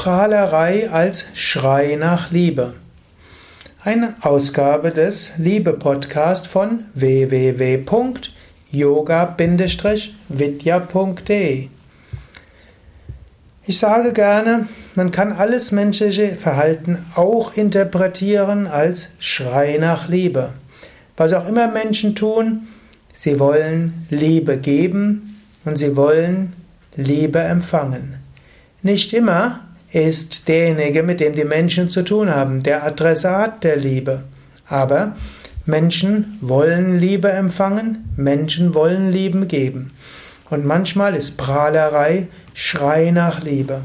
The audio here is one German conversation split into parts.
Prahlerei als Schrei nach Liebe. Eine Ausgabe des Liebe-Podcast von www.yoga-vidya.de Ich sage gerne, man kann alles menschliche Verhalten auch interpretieren als Schrei nach Liebe. Was auch immer Menschen tun, sie wollen Liebe geben und sie wollen Liebe empfangen. Nicht immer ist derjenige, mit dem die Menschen zu tun haben, der Adressat der Liebe. Aber Menschen wollen Liebe empfangen, Menschen wollen Liebe geben. Und manchmal ist Prahlerei Schrei nach Liebe.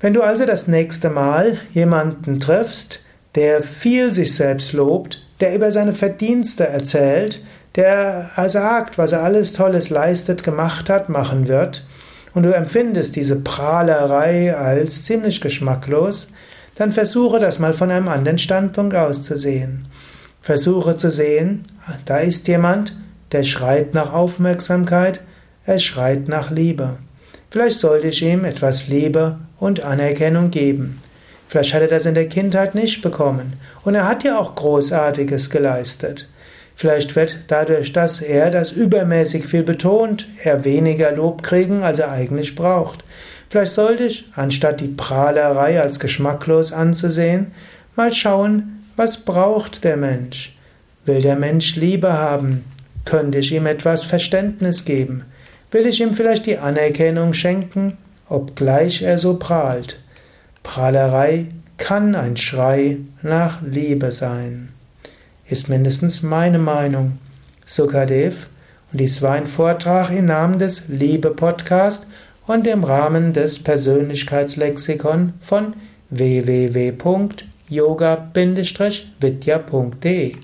Wenn du also das nächste Mal jemanden triffst, der viel sich selbst lobt, der über seine Verdienste erzählt, der sagt, was er alles Tolles leistet, gemacht hat, machen wird, und du empfindest diese Prahlerei als ziemlich geschmacklos, dann versuche das mal von einem anderen Standpunkt aus zu sehen. Versuche zu sehen, da ist jemand, der schreit nach Aufmerksamkeit, er schreit nach Liebe. Vielleicht sollte ich ihm etwas Liebe und Anerkennung geben. Vielleicht hat er das in der Kindheit nicht bekommen und er hat ja auch Großartiges geleistet. Vielleicht wird dadurch, dass er das übermäßig viel betont, er weniger Lob kriegen, als er eigentlich braucht. Vielleicht sollte ich, anstatt die Prahlerei als geschmacklos anzusehen, mal schauen, was braucht der Mensch? Will der Mensch Liebe haben? Könnte ich ihm etwas Verständnis geben? Will ich ihm vielleicht die Anerkennung schenken, obgleich er so prahlt? Prahlerei kann ein Schrei nach Liebe sein ist mindestens meine Meinung. Sukadev. Und dies war ein Vortrag im Namen des Liebe Podcast und im Rahmen des Persönlichkeitslexikon von www.yoga-vidya.de